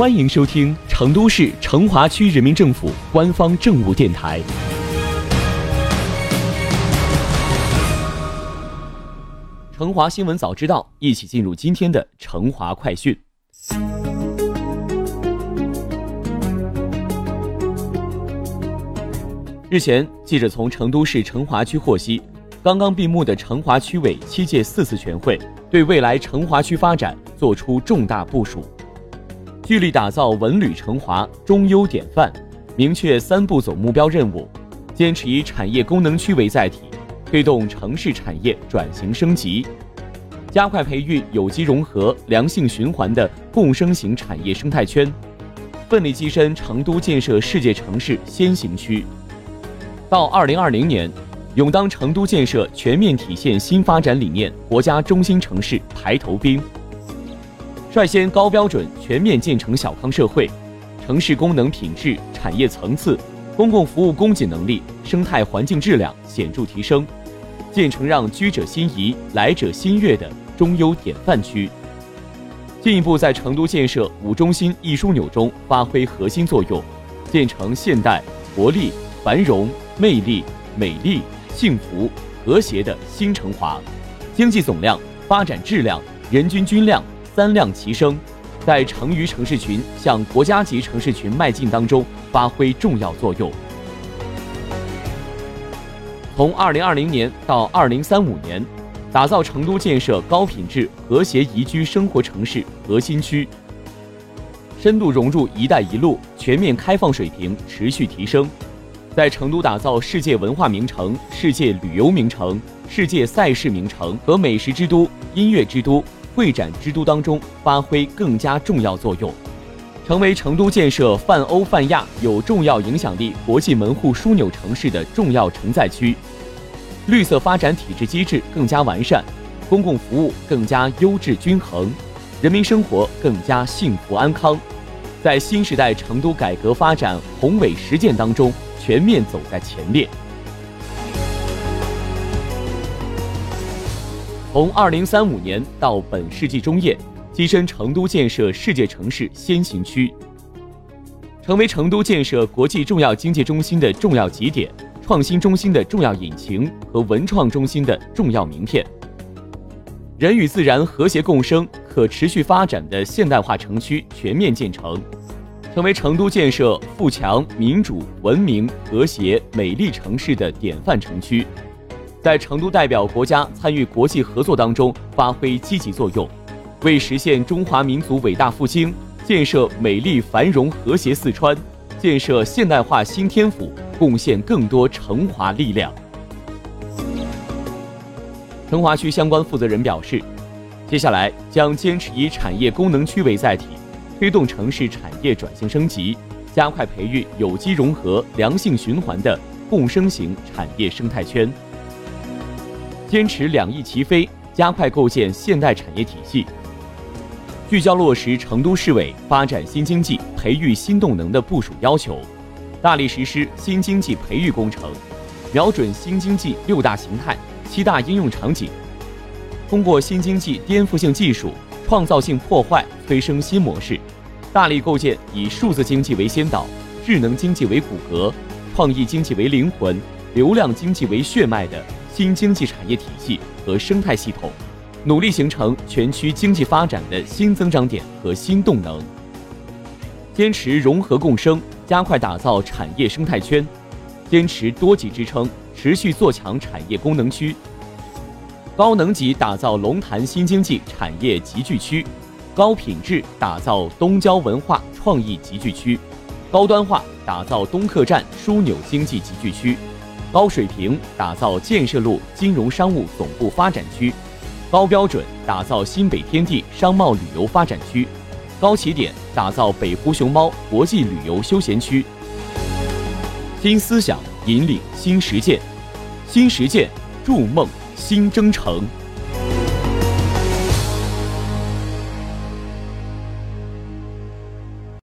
欢迎收听成都市成华区人民政府官方政务电台。成华新闻早知道，一起进入今天的成华快讯。日前，记者从成都市成华区获悉，刚刚闭幕的成华区委七届四次全会，对未来成华区发展作出重大部署。聚力打造文旅成华中优典范，明确三步走目标任务，坚持以产业功能区为载体，推动城市产业转型升级，加快培育有机融合、良性循环的共生型产业生态圈，奋力跻身成都建设世界城市先行区。到二零二零年，勇当成都建设全面体现新发展理念国家中心城市排头兵。率先高标准全面建成小康社会，城市功能品质、产业层次、公共服务供给能力、生态环境质量显著提升，建成让居者心仪、来者心悦的中优典范区。进一步在成都建设五中心一枢纽中发挥核心作用，建成现代、活力、繁荣、魅力、美丽、幸福、和谐的新成华，经济总量、发展质量、人均均量。三量齐升，在成渝城市群向国家级城市群迈进当中发挥重要作用。从二零二零年到二零三五年，打造成都建设高品质和谐宜居生活城市核心区，深度融入“一带一路”全面开放水平持续提升，在成都打造世界文化名城、世界旅游名城、世界赛事名城和美食之都、音乐之都。会展之都当中发挥更加重要作用，成为成都建设泛欧泛亚有重要影响力国际门户枢纽城市的重要承载区，绿色发展体制机制更加完善，公共服务更加优质均衡，人民生活更加幸福安康，在新时代成都改革发展宏伟实践当中全面走在前列。从二零三五年到本世纪中叶，跻身成都建设世界城市先行区，成为成都建设国际重要经济中心的重要节点、创新中心的重要引擎和文创中心的重要名片。人与自然和谐共生、可持续发展的现代化城区全面建成，成为成都建设富强、民主、文明、和谐、美丽城市的典范城区。在成都代表国家参与国际合作当中发挥积极作用，为实现中华民族伟大复兴、建设美丽繁荣和谐四川、建设现代化新天府贡献更多成华力量。成华区相关负责人表示，接下来将坚持以产业功能区为载体，推动城市产业转型升级，加快培育有机融合、良性循环的共生型产业生态圈。坚持两翼齐飞，加快构建现代产业体系，聚焦落实成都市委发展新经济、培育新动能的部署要求，大力实施新经济培育工程，瞄准新经济六大形态、七大应用场景，通过新经济颠覆性技术、创造性破坏催生新模式，大力构建以数字经济为先导、智能经济为骨骼、创意经济为灵魂、流量经济为血脉的。新经济产业体系和生态系统，努力形成全区经济发展的新增长点和新动能。坚持融合共生，加快打造产业生态圈；坚持多级支撑，持续做强产业功能区。高能级打造龙潭新经济产业集聚区，高品质打造东郊文化创意集聚区，高端化打造东客站枢纽经济集聚区。高水平打造建设路金融商务总部发展区，高标准打造新北天地商贸旅游发展区，高起点打造北湖熊猫国际旅游休闲区。新思想引领新实践，新实践筑梦新征程。